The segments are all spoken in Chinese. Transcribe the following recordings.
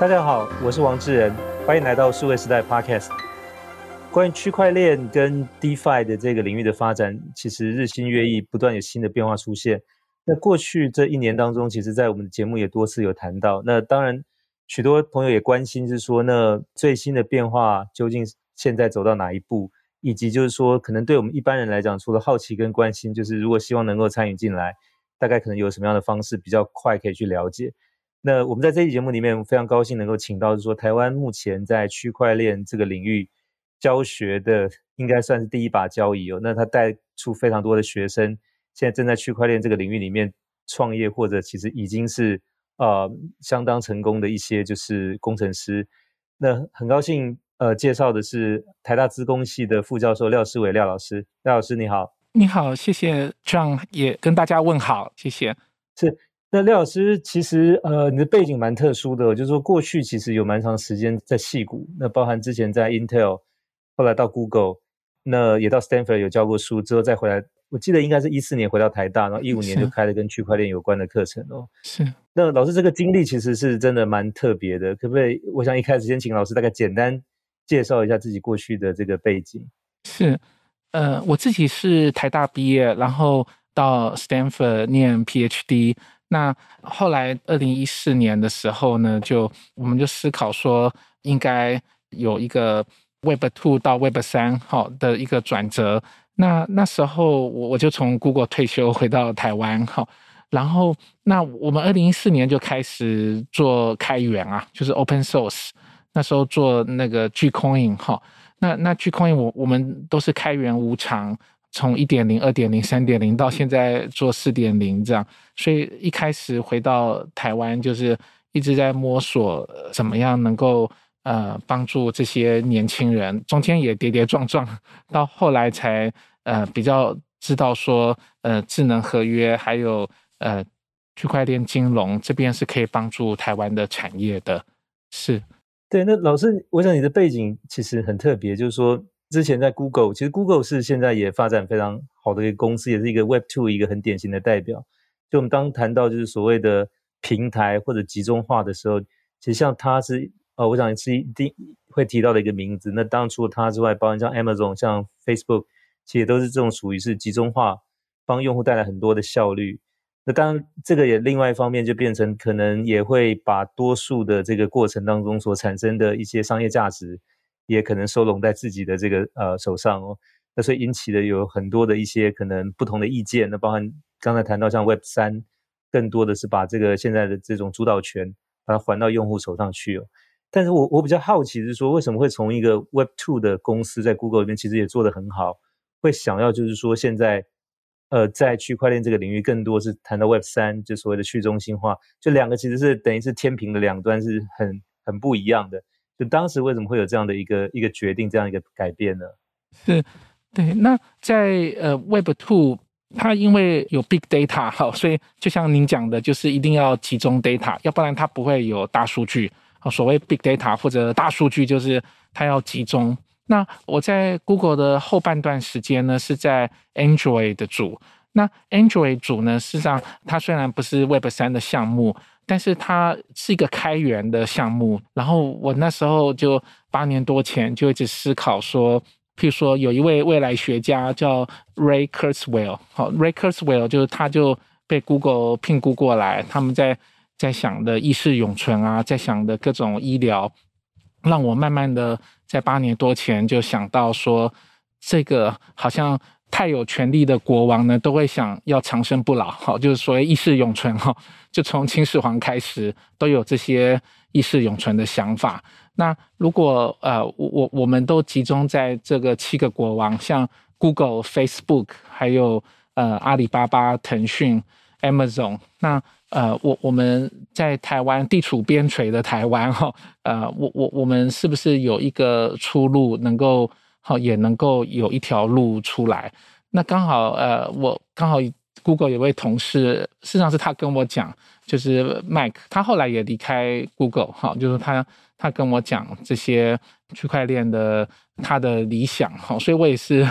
大家好，我是王志仁，欢迎来到数位时代 Podcast。关于区块链跟 DeFi 的这个领域的发展，其实日新月异，不断有新的变化出现。那过去这一年当中，其实在我们的节目也多次有谈到。那当然，许多朋友也关心，就是说那最新的变化究竟现在走到哪一步，以及就是说，可能对我们一般人来讲，除了好奇跟关心，就是如果希望能够参与进来，大概可能有什么样的方式比较快可以去了解。那我们在这期节目里面非常高兴能够请到，就是说台湾目前在区块链这个领域教学的，应该算是第一把交椅哦。那他带出非常多的学生，现在正在区块链这个领域里面创业，或者其实已经是呃相当成功的一些就是工程师。那很高兴呃介绍的是台大资工系的副教授廖诗伟廖老师，廖老师你好。你好，谢谢 John，也跟大家问好，谢谢。是。那廖老师，其实呃，你的背景蛮特殊的，就是说过去其实有蛮长时间在戏谷，那包含之前在 Intel，后来到 Google，那也到 Stanford 有教过书，之后再回来，我记得应该是一四年回到台大，然后一五年就开了跟区块链有关的课程哦。是。那老师这个经历其实是真的蛮特别的，可不可以？我想一开始先请老师大概简单介绍一下自己过去的这个背景。是，呃，我自己是台大毕业，然后到 Stanford 念 PhD。那后来，二零一四年的时候呢，就我们就思考说，应该有一个 Web Two 到 Web 三好的一个转折。那那时候我我就从 Google 退休回到台湾哈，然后那我们二零一四年就开始做开源啊，就是 Open Source。那时候做那个 Gcoin 哈，那那 Gcoin 我我们都是开源无偿。从一点零、二点零、三点零到现在做四点零这样，所以一开始回到台湾就是一直在摸索怎么样能够呃帮助这些年轻人，中间也跌跌撞撞，到后来才呃比较知道说呃智能合约还有呃区块链金融这边是可以帮助台湾的产业的，是。对，那老师，我想你的背景其实很特别，就是说。之前在 Google，其实 Google 是现在也发展非常好的一个公司，也是一个 Web Two 一个很典型的代表。就我们当谈到就是所谓的平台或者集中化的时候，其实像它是呃，我想是一定会提到的一个名字。那当然除了它之外，包括像 Amazon、像 Facebook，其实都是这种属于是集中化，帮用户带来很多的效率。那当然这个也另外一方面就变成可能也会把多数的这个过程当中所产生的一些商业价值。也可能收拢在自己的这个呃手上哦，那所以引起的有很多的一些可能不同的意见。那包含刚才谈到像 Web 三，更多的是把这个现在的这种主导权把它还到用户手上去哦。但是我我比较好奇是说，为什么会从一个 Web two 的公司在 Google 里面其实也做得很好，会想要就是说现在呃在区块链这个领域更多是谈到 Web 三，就所谓的去中心化，就两个其实是等于是天平的两端是很很不一样的。就当时为什么会有这样的一个一个决定，这样一个改变呢？是，对。那在呃 Web Two，它因为有 Big Data 哈，所以就像您讲的，就是一定要集中 Data，要不然它不会有大数据。所谓 Big Data 或者大数据，就是它要集中。那我在 Google 的后半段时间呢，是在 Android 的组。那 Android 组呢，事实上它虽然不是 Web 三的项目。但是它是一个开源的项目，然后我那时候就八年多前就一直思考说，譬如说有一位未来学家叫 Ray Kurzweil，好，Ray Kurzweil 就是他就被 Google 聘雇过来，他们在在想的意识永存啊，在想的各种医疗，让我慢慢的在八年多前就想到说，这个好像。太有权力的国王呢，都会想要长生不老，好，就是所谓意识永存，哈，就从秦始皇开始都有这些意识永存的想法。那如果呃，我我们都集中在这个七个国王，像 Google、Facebook，还有呃阿里巴巴、腾讯、Amazon，那呃，我我们在台湾地处边陲的台湾，哈，呃，我我我们是不是有一个出路能够？好，也能够有一条路出来。那刚好，呃，我刚好 Google 有位同事，事实上是他跟我讲，就是 Mike，他后来也离开 Google，哈，就是他他跟我讲这些区块链的他的理想，哈，所以我也是，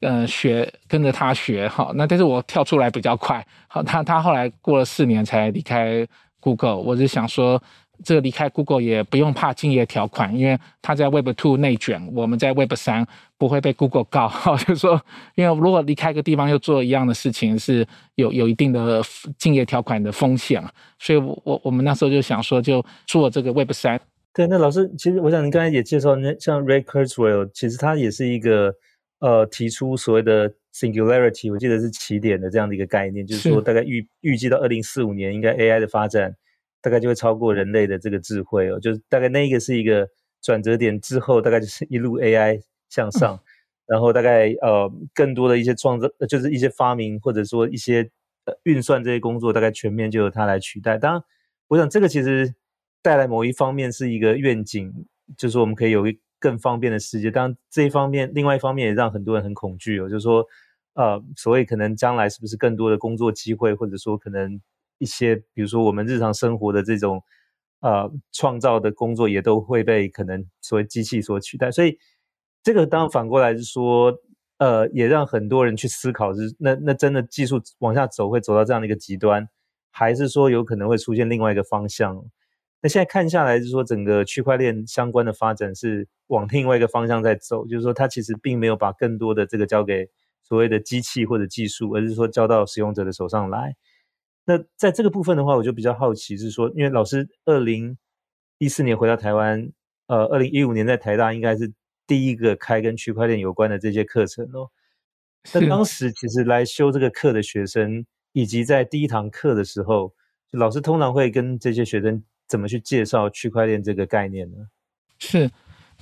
嗯、学跟着他学，哈。那但是我跳出来比较快，好，他他后来过了四年才离开 Google，我是想说，这个离开 Google 也不用怕竞业条款，因为他在 Web Two 内卷，我们在 Web 三不会被 Google 告。哈，就是说，因为如果离开一个地方又做一样的事情，是有有一定的竞业条款的风险。所以我，我我们那时候就想说，就做这个 Web 三。对，那老师，其实我想您刚才也介绍，那像 Ray Kurzweil，其实他也是一个呃提出所谓的 Singularity，我记得是起点的这样的一个概念，就是说大概预预计到二零四五年，应该 AI 的发展大概就会超过人类的这个智慧哦，就是大概那一个是一个转折点之后，大概就是一路 AI 向上，嗯、然后大概呃更多的一些创造，就是一些发明或者说一些呃运算这些工作，大概全面就由它来取代。当然，我想这个其实。带来某一方面是一个愿景，就是我们可以有一更方便的世界。当然这一方面，另外一方面也让很多人很恐惧哦，就是说，呃，所谓可能将来是不是更多的工作机会，或者说可能一些，比如说我们日常生活的这种，呃，创造的工作也都会被可能所谓机器所取代。所以这个当反过来是说，呃，也让很多人去思考，是那那真的技术往下走会走到这样的一个极端，还是说有可能会出现另外一个方向？那现在看下来，就是说整个区块链相关的发展是往另外一个方向在走，就是说它其实并没有把更多的这个交给所谓的机器或者技术，而是说交到使用者的手上来。那在这个部分的话，我就比较好奇，是说，因为老师二零一四年回到台湾，呃，二零一五年在台大应该是第一个开跟区块链有关的这些课程哦。那当时其实来修这个课的学生，以及在第一堂课的时候，老师通常会跟这些学生。怎么去介绍区块链这个概念呢？是，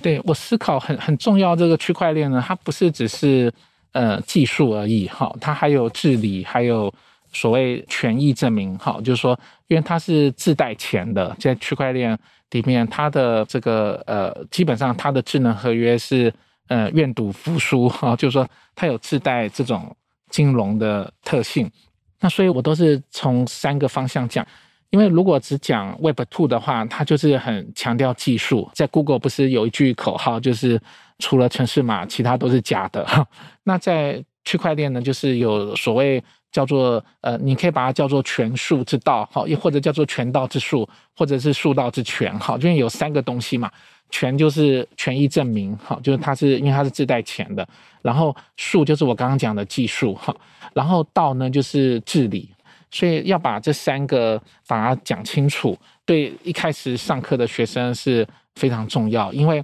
对，我思考很很重要。这个区块链呢，它不是只是呃技术而已，哈，它还有治理，还有所谓权益证明，哈，就是说，因为它是自带钱的，在区块链里面，它的这个呃，基本上它的智能合约是呃愿赌服输，哈，就是说它有自带这种金融的特性。那所以我都是从三个方向讲。因为如果只讲 Web Two 的话，它就是很强调技术。在 Google 不是有一句口号，就是除了城市码，其他都是假的。那在区块链呢，就是有所谓叫做呃，你可以把它叫做权术之道，好，又或者叫做权道之术，或者是术道之权，好，因为有三个东西嘛。权就是权益证明，好，就是它是因为它是自带钱的。然后术就是我刚刚讲的技术，哈。然后道呢就是治理。所以要把这三个把它讲清楚，对一开始上课的学生是非常重要。因为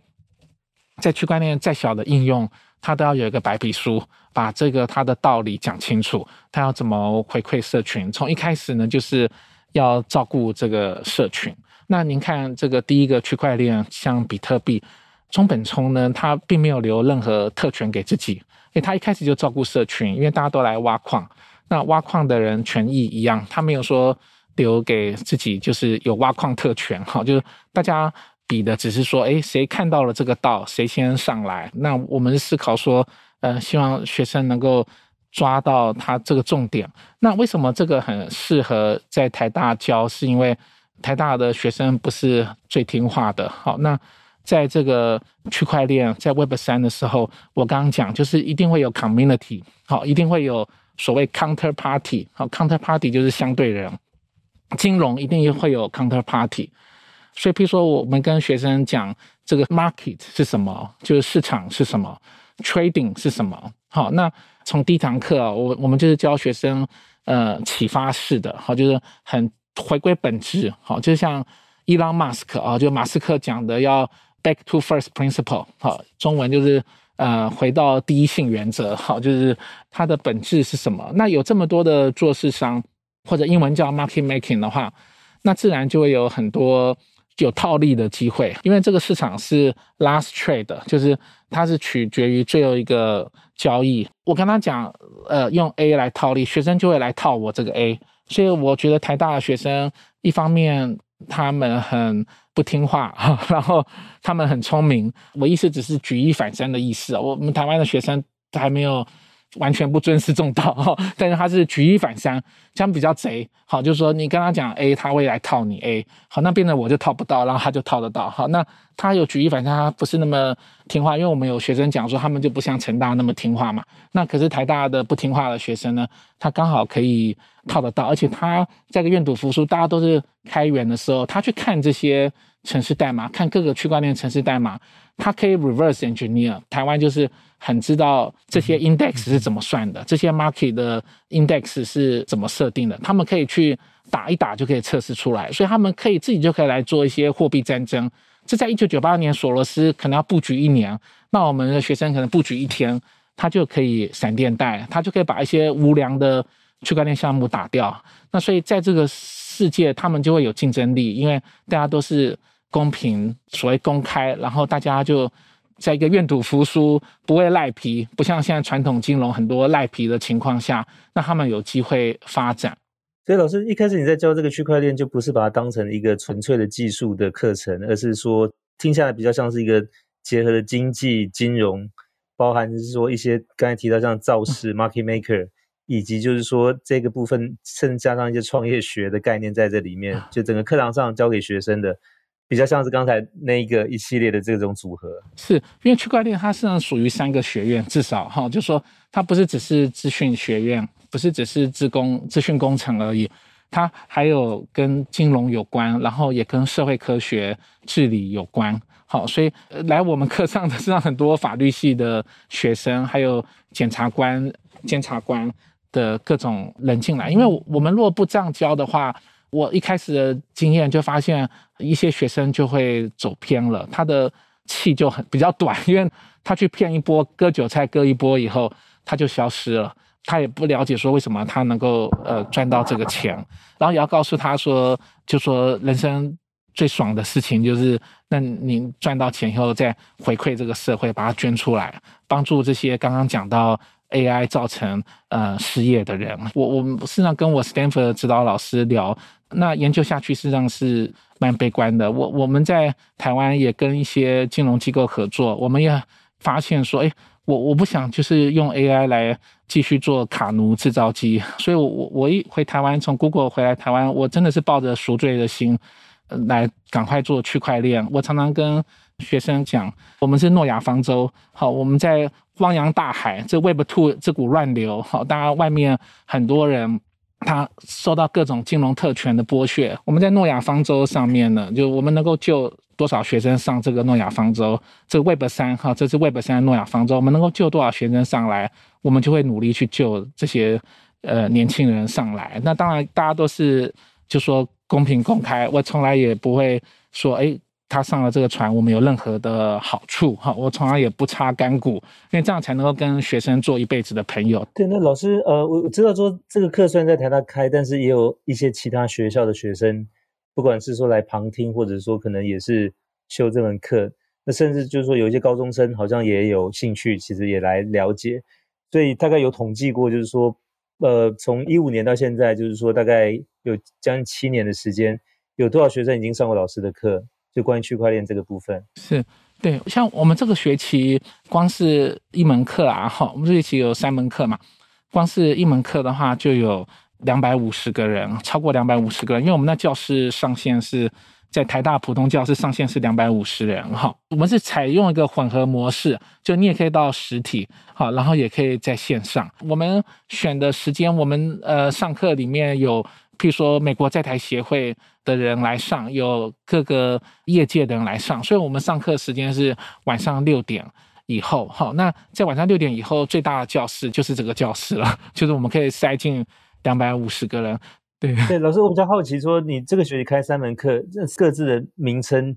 在区块链再小的应用，它都要有一个白皮书，把这个他的道理讲清楚。他要怎么回馈社群？从一开始呢，就是要照顾这个社群。那您看这个第一个区块链，像比特币，中本聪呢，他并没有留任何特权给自己，因为他一开始就照顾社群，因为大家都来挖矿。那挖矿的人权益一样，他没有说留给自己就是有挖矿特权，哈，就是大家比的只是说，哎，谁看到了这个道，谁先上来。那我们思考说，呃，希望学生能够抓到他这个重点。那为什么这个很适合在台大教？是因为台大的学生不是最听话的。好，那在这个区块链在 Web 三的时候，我刚刚讲就是一定会有 community，好，一定会有。所谓 counterparty，好，counterparty 就是相对人，金融一定会有 counterparty，所以譬如说我们跟学生讲这个 market 是什么，就是市场是什么，trading 是什么，好，那从第一堂课啊，我我们就是教学生呃启发式的，好，就是很回归本质，好，就像 Elon Musk 啊，就马斯克讲的要 back to first principle，好，中文就是。呃，回到第一性原则，好，就是它的本质是什么？那有这么多的做市商，或者英文叫 market making 的话，那自然就会有很多有套利的机会，因为这个市场是 last trade，就是它是取决于最后一个交易。我跟他讲，呃，用 A 来套利，学生就会来套我这个 A，所以我觉得台大的学生一方面他们很。不听话，然后他们很聪明。我意思只是举一反三的意思。我们台湾的学生还没有完全不尊师重道，但是他是举一反三，这样比较贼。好，就是说你跟他讲 A，他会来套你 A，好，那变得我就套不到，然后他就套得到。好，那他有举一反三，他不是那么听话，因为我们有学生讲说他们就不像成大那么听话嘛。那可是台大的不听话的学生呢，他刚好可以套得到，而且他在个愿赌服输，大家都是开源的时候，他去看这些程式代码，看各个区块链程式代码，他可以 reverse engineer。台湾就是。很知道这些 index 是怎么算的，这些 market 的 index 是怎么设定的，他们可以去打一打就可以测试出来，所以他们可以自己就可以来做一些货币战争。这在一九九八年索罗斯可能要布局一年，那我们的学生可能布局一天，他就可以闪电贷，他就可以把一些无良的区块链项目打掉。那所以在这个世界，他们就会有竞争力，因为大家都是公平，所谓公开，然后大家就。在一个愿赌服输、不会赖皮，不像现在传统金融很多赖皮的情况下，那他们有机会发展。所以老师一开始你在教这个区块链，就不是把它当成一个纯粹的技术的课程，而是说听下来比较像是一个结合了经济、金融，包含是说一些刚才提到像造势、market maker，以及就是说这个部分，甚至加上一些创业学的概念在这里面，就整个课堂上教给学生的。比较像是刚才那一个一系列的这种组合，是因为区块链它实际上属于三个学院，至少哈，就说它不是只是资讯学院，不是只是资工资讯工程而已，它还有跟金融有关，然后也跟社会科学治理有关。好，所以来我们课上的是让很多法律系的学生，还有检察官、监察官的各种人进来，因为我们若不这样教的话。我一开始的经验就发现，一些学生就会走偏了，他的气就很比较短，因为他去骗一波，割韭菜割一波以后，他就消失了，他也不了解说为什么他能够呃赚到这个钱，然后也要告诉他说，就说人生最爽的事情就是，那你赚到钱以后再回馈这个社会，把它捐出来，帮助这些刚刚讲到。AI 造成呃失业的人，我我们实上跟我 Stanford 的指导老师聊，那研究下去实际上是蛮悲观的。我我们在台湾也跟一些金融机构合作，我们也发现说，哎，我我不想就是用 AI 来继续做卡奴制造机，所以我我我一回台湾，从 Google 回来台湾，我真的是抱着赎罪的心，来赶快做区块链。我常常跟学生讲，我们是诺亚方舟，好，我们在。汪洋大海，这 Web Two 这股乱流，好，当然外面很多人他受到各种金融特权的剥削。我们在诺亚方舟上面呢，就我们能够救多少学生上这个诺亚方舟？这个 Web 三哈，这是 Web 三诺亚方舟，我们能够救多少学生上来，我们就会努力去救这些呃年轻人上来。那当然，大家都是就说公平公开，我从来也不会说哎。他上了这个船，我们有任何的好处哈？我从来也不插干股，因为这样才能够跟学生做一辈子的朋友。对，那老师，呃，我知道说这个课虽然在台大开，但是也有一些其他学校的学生，不管是说来旁听，或者说可能也是修这门课，那甚至就是说有一些高中生好像也有兴趣，其实也来了解。所以大概有统计过，就是说，呃，从一五年到现在，就是说大概有将近七年的时间，有多少学生已经上过老师的课？就关于区块链这个部分，是对，像我们这个学期光是一门课啊，哈，我们这学期有三门课嘛，光是一门课的话就有两百五十个人，超过两百五十个人，因为我们那教室上限是在台大普通教室上限是两百五十人，哈，我们是采用一个混合模式，就你也可以到实体，好，然后也可以在线上。我们选的时间，我们呃上课里面有。譬如说，美国在台协会的人来上，有各个业界的人来上，所以我们上课时间是晚上六点以后。好，那在晚上六点以后，最大的教室就是这个教室了，就是我们可以塞进两百五十个人。对对，老师，我比较好奇，说你这个学期开三门课，这各自的名称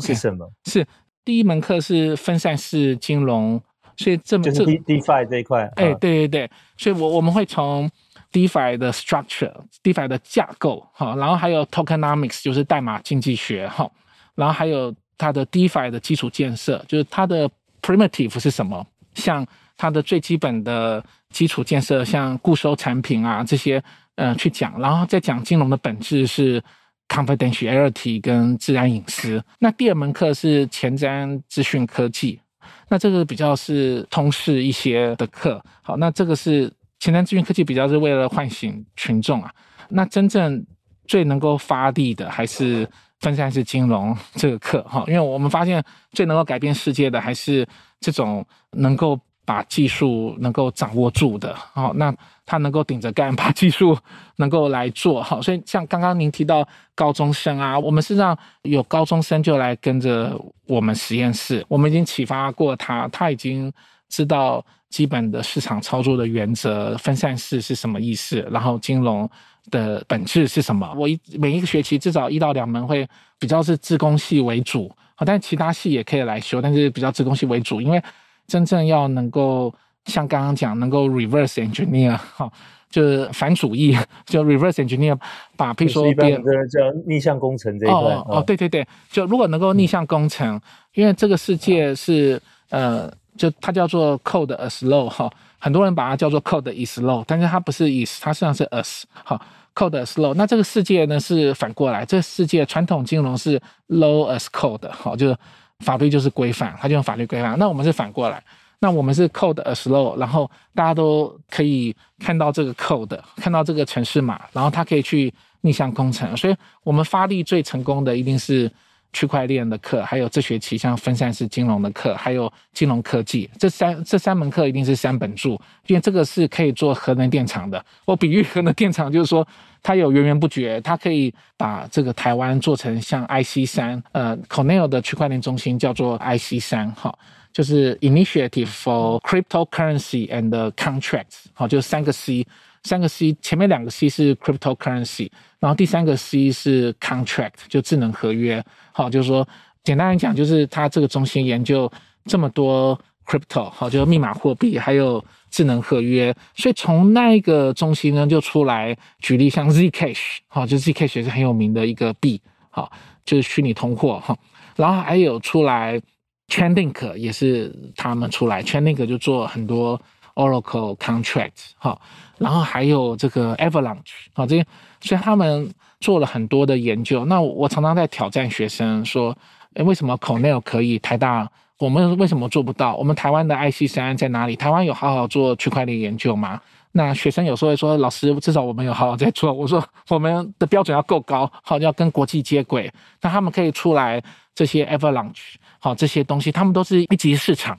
是什么？Okay, 是第一门课是分散式金融，所以这门就是 DeFi 这一块。哎，对对对，所以我我们会从。DeFi 的 structure，DeFi 的架构，哈，然后还有 Tokenomics，就是代码经济学，哈，然后还有它的 DeFi 的基础建设，就是它的 primitive 是什么？像它的最基本的基础建设，像固收产品啊这些，呃，去讲，然后再讲金融的本质是 confidentiality 跟自然隐私。那第二门课是前瞻资讯科技。那这个比较是通识一些的课。好，那这个是前瞻资讯科技比较是为了唤醒群众啊。那真正最能够发力的还是分散式金融这个课哈，因为我们发现最能够改变世界的还是这种能够把技术能够掌握住的。好，那。他能够顶着干，把技术能够来做好，所以像刚刚您提到高中生啊，我们实际上有高中生就来跟着我们实验室，我们已经启发过他，他已经知道基本的市场操作的原则，分散式是什么意思，然后金融的本质是什么。我一每一个学期至少一到两门会比较是自工系为主，好，但其他系也可以来修，但是比较自工系为主，因为真正要能够。像刚刚讲，能够 reverse engineer 哈，就是反主义，就 reverse engineer，把譬如说别人叫逆向工程这一块哦，哦，对对对，就如果能够逆向工程，嗯、因为这个世界是呃，就它叫做 code as low 哈，很多人把它叫做 code is low，但是它不是 is，它实际上是 as 哈，code as low。那这个世界呢是反过来，这世界传统金融是 low as code 哈，就是法律就是规范，它就用法律规范。那我们是反过来。那我们是 code as low，然后大家都可以看到这个 code，看到这个程式码，然后它可以去逆向工程。所以我们发力最成功的一定是区块链的课，还有这学期像分散式金融的课，还有金融科技这三这三门课一定是三本柱，因为这个是可以做核能电厂的。我比喻核能电厂就是说它有源源不绝，它可以把这个台湾做成像 IC 三，呃，Cornell 的区块链中心叫做 IC 三，哈。就是 Initiative for Cryptocurrency and Contracts，好，就是三个 C，三个 C，前面两个 C 是 Cryptocurrency，然后第三个 C 是 Contract，就智能合约，好，就是说简单来讲，就是它这个中心研究这么多 Crypto，好，就是密码货币，还有智能合约，所以从那一个中心呢就出来举例，像 Zcash，好，就 Zcash 也是很有名的一个币，好，就是虚拟通货，哈，然后还有出来。Chainlink 也是他们出来，Chainlink 就做很多 Oracle contract 哈，然后还有这个 Avalanche 啊，这些，所以他们做了很多的研究。那我常常在挑战学生说，诶，为什么 Cornell 可以，台大我们为什么做不到？我们台湾的 IC 三在哪里？台湾有好好做区块链研究吗？那学生有时候会说，老师，至少我们有好好在做。我说，我们的标准要够高，好，要跟国际接轨。那他们可以出来这些 Avalanche。好，这些东西他们都是一级市场。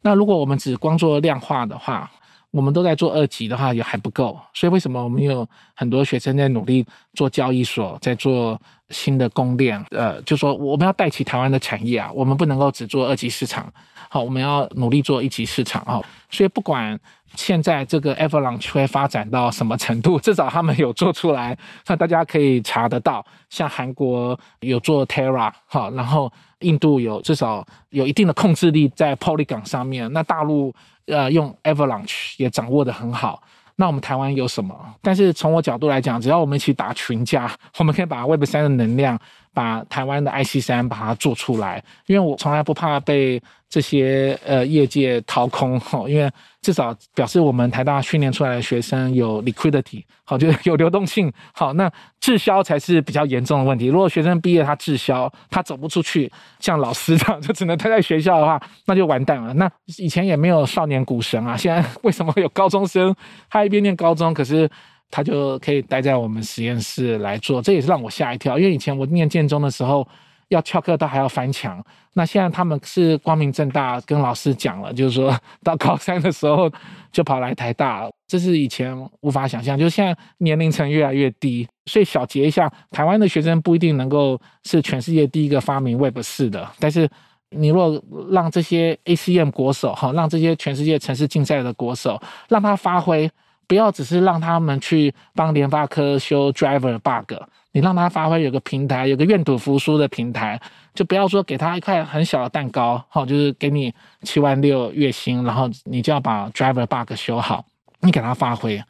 那如果我们只光做量化的话，我们都在做二级的话也还不够。所以为什么我们有很多学生在努力做交易所，在做新的公链？呃，就说我们要带起台湾的产业啊，我们不能够只做二级市场。好，我们要努力做一级市场啊。所以不管现在这个 Avalanche 会发展到什么程度，至少他们有做出来，那大家可以查得到。像韩国有做 Terra，好，然后。印度有至少有一定的控制力在 Polygon 上面，那大陆呃用 Avalanche 也掌握得很好。那我们台湾有什么？但是从我角度来讲，只要我们一起打群架，我们可以把 Web 三的能量，把台湾的 IC 三把它做出来。因为我从来不怕被这些呃业界掏空，因为。至少表示我们台大训练出来的学生有 liquidity，好，就有流动性。好，那滞销才是比较严重的问题。如果学生毕业他滞销，他走不出去，像老师这样就只能待在学校的话，那就完蛋了。那以前也没有少年股神啊，现在 为什么有高中生？他一边念高中，可是他就可以待在我们实验室来做，这也是让我吓一跳。因为以前我念建中的时候。要翘课都还要翻墙，那现在他们是光明正大跟老师讲了，就是说到高三的时候就跑来台大，这是以前无法想象。就是现在年龄层越来越低，所以小结一下，台湾的学生不一定能够是全世界第一个发明 Web 四的，但是你若让这些 ACM 国手哈，让这些全世界城市竞赛的国手让他发挥，不要只是让他们去帮联发科修 Driver bug。你让他发挥，有个平台，有个愿赌服输的平台，就不要说给他一块很小的蛋糕，好，就是给你七万六月薪，然后你就要把 driver bug 修好，你给他发挥。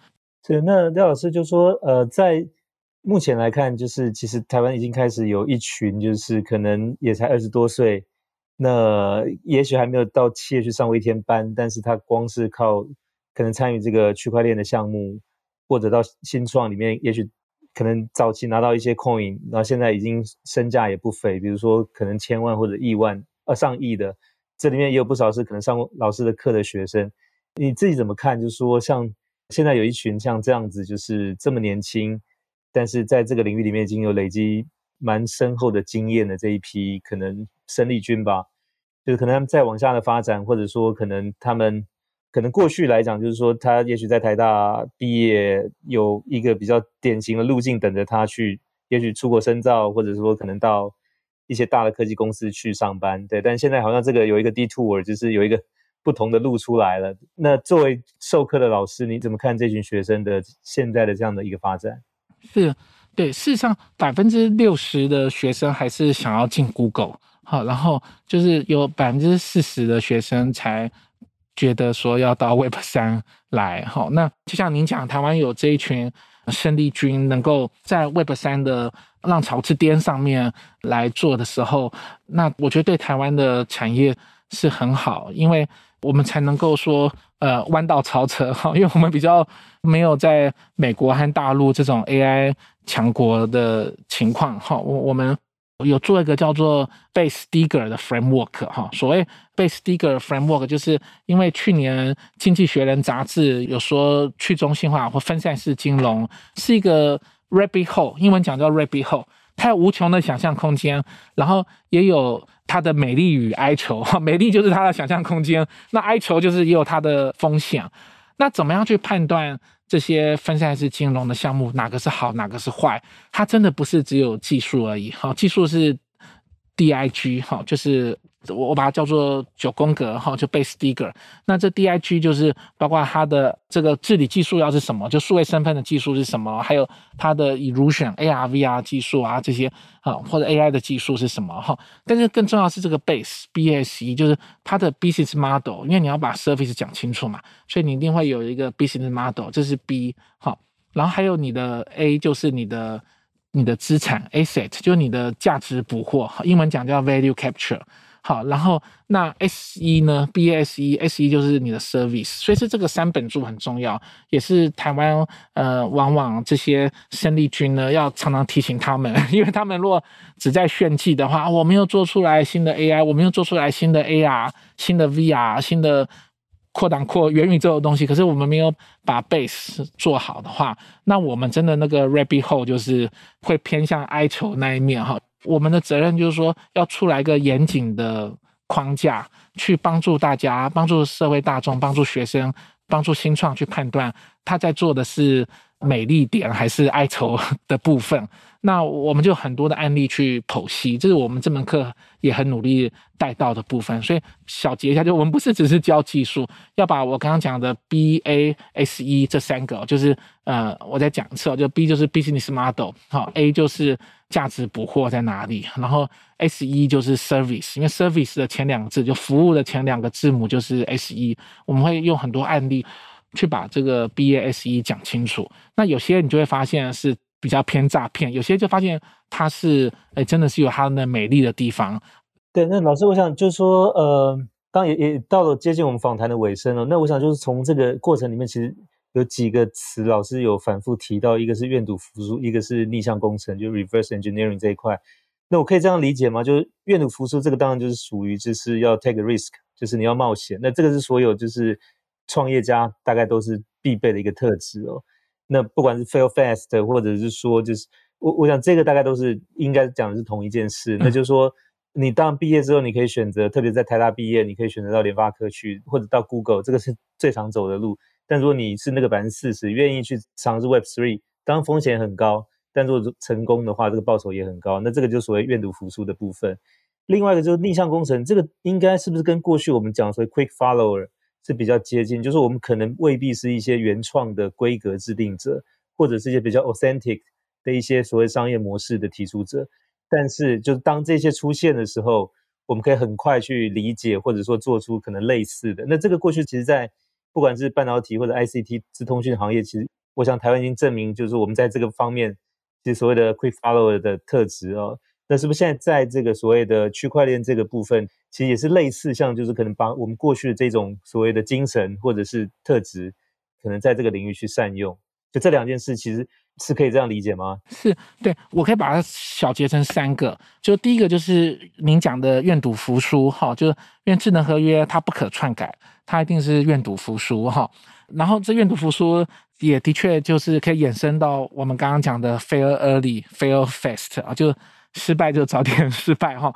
是，那廖老师就说，呃，在目前来看，就是其实台湾已经开始有一群，就是可能也才二十多岁，那也许还没有到企业去上过一天班，但是他光是靠可能参与这个区块链的项目，或者到新创里面，也许。可能早期拿到一些 coin，然后现在已经身价也不菲，比如说可能千万或者亿万呃上亿的，这里面也有不少是可能上过老师的课的学生。你自己怎么看？就是说，像现在有一群像这样子，就是这么年轻，但是在这个领域里面已经有累积蛮深厚的经验的这一批，可能生力军吧，就是可能他们再往下的发展，或者说可能他们可能过去来讲，就是说他也许在台大毕业有一个比较典型的路径等着他去，也许出国深造，或者说可能到一些大的科技公司去上班，对。但现在好像这个有一个 detour，就是有一个。不同的路出来了。那作为授课的老师，你怎么看这群学生的现在的这样的一个发展？是，对，事实上百分之六十的学生还是想要进 Google，好，然后就是有百分之四十的学生才觉得说要到 Web 三来，好，那就像您讲，台湾有这一群生力军，能够在 Web 三的浪潮之巅上面来做的时候，那我觉得对台湾的产业是很好，因为。我们才能够说，呃，弯道超车哈，因为我们比较没有在美国和大陆这种 AI 强国的情况哈。我我们有做一个叫做 Base Digger 的 framework 哈。所谓 Base Digger framework，就是因为去年《经济学人》杂志有说去中心化或分散式金融是一个 rabbit hole，英文讲叫 rabbit hole，它有无穷的想象空间，然后也有。它的美丽与哀愁，美丽就是它的想象空间，那哀愁就是也有它的风险。那怎么样去判断这些分散式金融的项目哪个是好，哪个是坏？它真的不是只有技术而已，好，技术是 DIG，好，就是。我我把它叫做九宫格哈，就 Base Digger。那这 DIG 就是包括它的这个治理技术要是什么，就数位身份的技术是什么，还有它的 Illusion AR VR 技术啊这些啊，或者 AI 的技术是什么哈。但是更重要是这个 Base B S E，就是它的 Business Model，因为你要把 Service 讲清楚嘛，所以你一定会有一个 Business Model，这是 B 哈。然后还有你的 A 就是你的你的资产 Asset，就是你的价值捕获，英文讲叫 Value Capture。好，然后那 S 一呢？B A S E S 一就是你的 service，所以是这个三本柱很重要，也是台湾呃，往往这些生力军呢要常常提醒他们，因为他们若只在炫技的话，我们又做出来新的 AI，我们又做出来新的 AR、新的 VR、新的扩档扩元宇宙的东西，可是我们没有把 base 做好的话，那我们真的那个 rabbit hole 就是会偏向哀愁那一面哈。我们的责任就是说，要出来一个严谨的框架，去帮助大家、帮助社会大众、帮助学生、帮助新创去判断他在做的是美丽点还是哀愁的部分。那我们就很多的案例去剖析，这是我们这门课也很努力带到的部分。所以小结一下，就我们不是只是教技术，要把我刚刚讲的 B A S E 这三个，就是呃，我再讲一次，就 B 就是 Business Model，好，A 就是。价值捕获在哪里？然后 S E 就是 Service，因为 Service 的前两个字就服务的前两个字母就是 S E。我们会用很多案例去把这个 B A S E 讲清楚。那有些你就会发现是比较偏诈骗，有些就发现它是哎真的是有它的美丽的地方。对，那老师，我想就是说，呃，当也也到了接近我们访谈的尾声了。那我想就是从这个过程里面，其实。有几个词老师有反复提到，一个是愿赌服输，一个是逆向工程，就 reverse engineering 这一块。那我可以这样理解吗？就是愿赌服输这个当然就是属于就是要 take a risk，就是你要冒险。那这个是所有就是创业家大概都是必备的一个特质哦。那不管是 fail fast，或者是说就是我我想这个大概都是应该讲的是同一件事。那就是说你当毕业之后，你可以选择，特别在台大毕业，你可以选择到联发科去，或者到 Google，这个是最常走的路。但如果你是那个百分之四十愿意去尝试 Web Three，当然风险很高，但如果成功的话，这个报酬也很高。那这个就所谓愿赌服输的部分。另外一个就是逆向工程，这个应该是不是跟过去我们讲所谓 Quick Follower 是比较接近？就是我们可能未必是一些原创的规格制定者，或者是一些比较 authentic 的一些所谓商业模式的提出者。但是，就是当这些出现的时候，我们可以很快去理解，或者说做出可能类似的。那这个过去其实，在不管是半导体或者 ICT 资通讯行业，其实我想台湾已经证明，就是我们在这个方面，其实所谓的 quick follower 的特质哦，那是不是现在在这个所谓的区块链这个部分，其实也是类似，像就是可能把我们过去的这种所谓的精神或者是特质，可能在这个领域去善用。就这两件事，其实是可以这样理解吗？是，对，我可以把它小结成三个。就第一个就是您讲的愿赌服输，哈，就是因为智能合约它不可篡改，它一定是愿赌服输，哈。然后这愿赌服输也的确就是可以衍生到我们刚刚讲的 fail early, fail fast 啊，就失败就早点 失败，哈。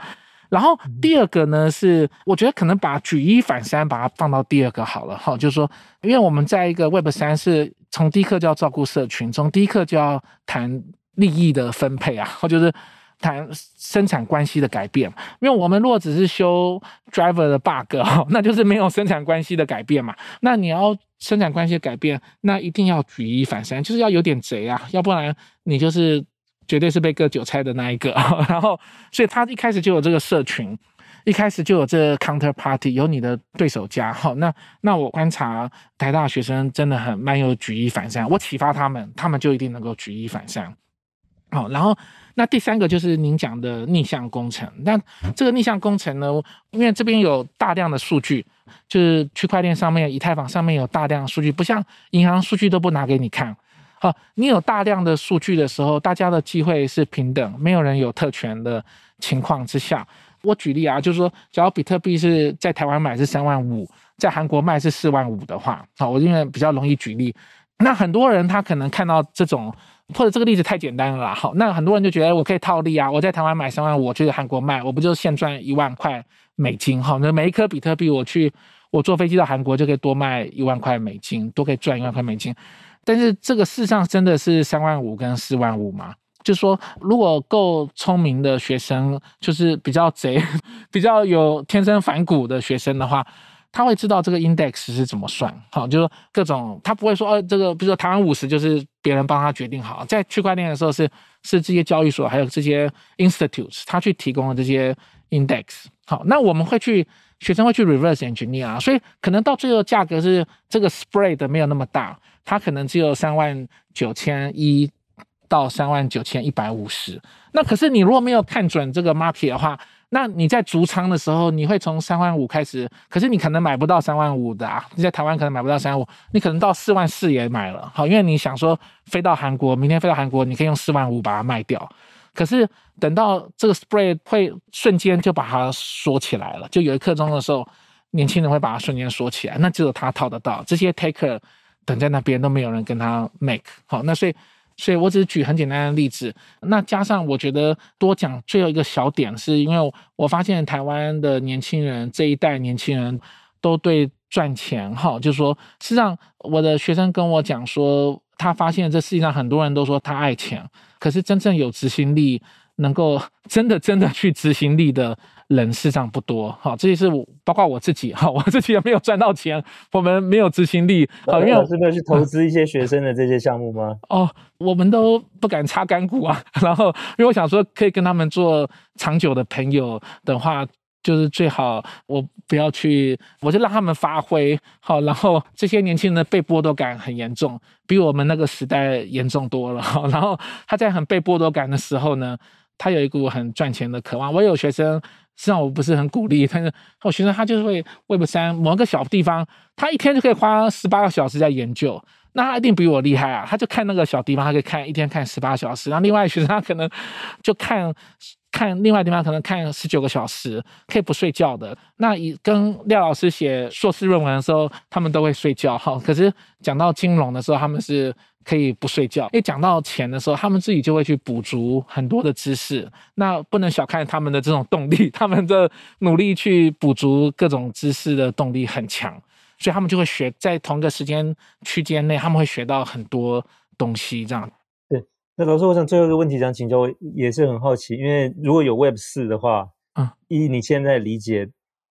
然后第二个呢是，我觉得可能把举一反三，把它放到第二个好了哈，就是说，因为我们在一个 Web 三是从第一课就要照顾社群，从第一课就要谈利益的分配啊，或就是谈生产关系的改变。因为我们如果只是修 driver 的 bug 哈，那就是没有生产关系的改变嘛。那你要生产关系的改变，那一定要举一反三，就是要有点贼啊，要不然你就是。绝对是被割韭菜的那一个，然后，所以他一开始就有这个社群，一开始就有这个 counterparty，有你的对手家。好，那那我观察台大学生真的很蛮有举一反三，我启发他们，他们就一定能够举一反三。好，然后那第三个就是您讲的逆向工程。那这个逆向工程呢，因为这边有大量的数据，就是区块链上面、以太坊上面有大量数据，不像银行数据都不拿给你看。好，你有大量的数据的时候，大家的机会是平等，没有人有特权的情况之下，我举例啊，就是说，假如比特币是在台湾买是三万五，在韩国卖是四万五的话，好，我因为比较容易举例，那很多人他可能看到这种，或者这个例子太简单了啦，好，那很多人就觉得我可以套利啊，我在台湾买三万五，我去韩国卖，我不就现赚一万块美金？好，那每一颗比特币我去，我坐飞机到韩国就可以多卖一万块美金，多可以赚一万块美金。但是这个世上真的是三万五跟四万五吗？就说，如果够聪明的学生，就是比较贼、比较有天生反骨的学生的话，他会知道这个 index 是怎么算。好，就是各种他不会说，哦，这个比如说台湾五十就是别人帮他决定好，在区块链的时候是是这些交易所还有这些 institutes 他去提供的这些 index。好，那我们会去学生会去 reverse engineer 啊，所以可能到最后价格是这个 spread 没有那么大。它可能只有三万九千一到三万九千一百五十，那可是你如果没有看准这个 market 的话，那你在足仓的时候，你会从三万五开始，可是你可能买不到三万五的啊，你在台湾可能买不到三万五，你可能到四万四也买了，好，因为你想说飞到韩国，明天飞到韩国，你可以用四万五把它卖掉，可是等到这个 spread 会瞬间就把它锁起来了，就有一刻钟的时候，年轻人会把它瞬间锁起来，那只有他套得到，这些 taker。等在那边都没有人跟他 make 好，那所以，所以我只是举很简单的例子。那加上我觉得多讲最后一个小点，是因为我发现台湾的年轻人这一代年轻人都对赚钱哈，就是说，实际上我的学生跟我讲说，他发现这世界上很多人都说他爱钱，可是真正有执行力，能够 真的真的去执行力的。人事上不多，好，这也是我包括我自己，哈，我自己也没有赚到钱，我们没有执行力，好，因为老师没有去投资一些学生的这些项目吗？哦，我们都不敢插干股啊，然后因为我想说可以跟他们做长久的朋友的话，就是最好我不要去，我就让他们发挥，好，然后这些年轻人的被剥夺感很严重，比我们那个时代严重多了，然后他在很被剥夺感的时候呢，他有一股很赚钱的渴望，我有学生。实际上我不是很鼓励，但是我学生他就是会 Web 三某个小地方，他一天就可以花十八个小时在研究，那他一定比我厉害啊！他就看那个小地方，他可以看一天看十八小时，然后另外学生他可能就看看另外地方，可能看十九个小时，可以不睡觉的。那以跟廖老师写硕士论文的时候，他们都会睡觉哈。可是讲到金融的时候，他们是。可以不睡觉，因为讲到钱的时候，他们自己就会去补足很多的知识。那不能小看他们的这种动力，他们的努力去补足各种知识的动力很强，所以他们就会学在同一个时间区间内，他们会学到很多东西。这样。对，那老师，我想最后一个问题想请教，也是很好奇，因为如果有 Web 四的话，嗯，依你现在理解，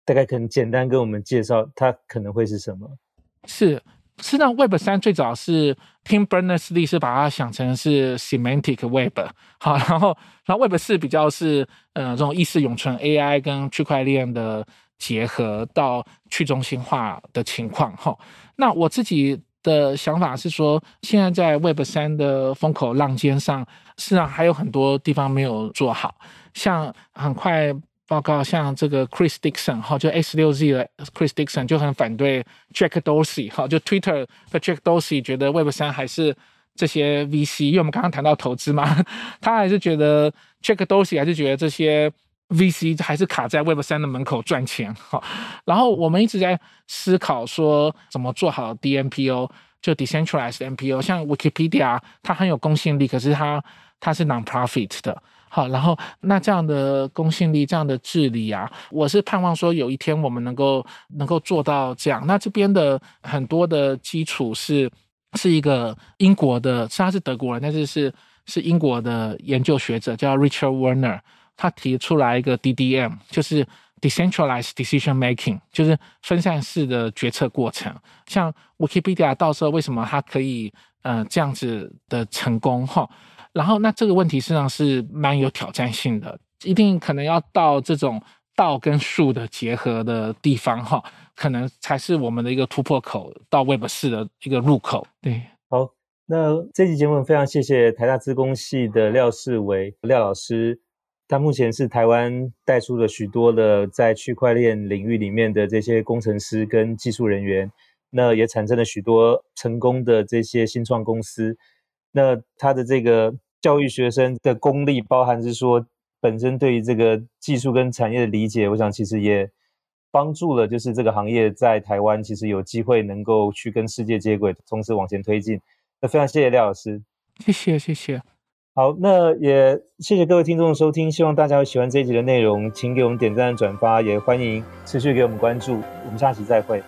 大概可能简单跟我们介绍它可能会是什么？是。实际上，Web 三最早是 Tim Berners-Lee 是把它想成是 Semantic Web，好，然后然后 Web 四比较是呃这种意识永存 AI 跟区块链的结合到去中心化的情况哈。那我自己的想法是说，现在在 Web 三的风口浪尖上，实际上还有很多地方没有做好，像很快。报告像这个 Chris Dixon 哈，就 X6Z 的 Chris Dixon 就很反对 Jack Dorsey 哈，就 Twitter 的 Jack Dorsey 觉得 Web 三还是这些 VC，因为我们刚刚谈到投资嘛，他还是觉得 Jack Dorsey 还是觉得这些 VC 还是卡在 Web 三的门口赚钱哈。然后我们一直在思考说怎么做好 DMPO，就 Decentralized MPO，像 Wikipedia 它很有公信力，可是它它是 Non-profit 的。好，然后那这样的公信力，这样的治理啊，我是盼望说有一天我们能够能够做到这样。那这边的很多的基础是是一个英国的，虽然是德国人，但是是是英国的研究学者叫 Richard Werner，他提出来一个 DDM，就是 Decentralized Decision Making，就是分散式的决策过程。像 Wikipedia 到时候为什么它可以呃这样子的成功哈？然后，那这个问题实际上是蛮有挑战性的，一定可能要到这种道跟术的结合的地方哈，可能才是我们的一个突破口，到 Web 四的一个入口。对，好，那这期节目非常谢谢台大资工系的廖世维廖老师，他目前是台湾带出了许多的在区块链领域里面的这些工程师跟技术人员，那也产生了许多成功的这些新创公司。那他的这个教育学生的功力，包含是说本身对于这个技术跟产业的理解，我想其实也帮助了，就是这个行业在台湾其实有机会能够去跟世界接轨，同时往前推进。那非常谢谢廖老师，谢谢谢谢。好，那也谢谢各位听众的收听，希望大家有喜欢这一集的内容，请给我们点赞、转发，也欢迎持续给我们关注。我们下期再会。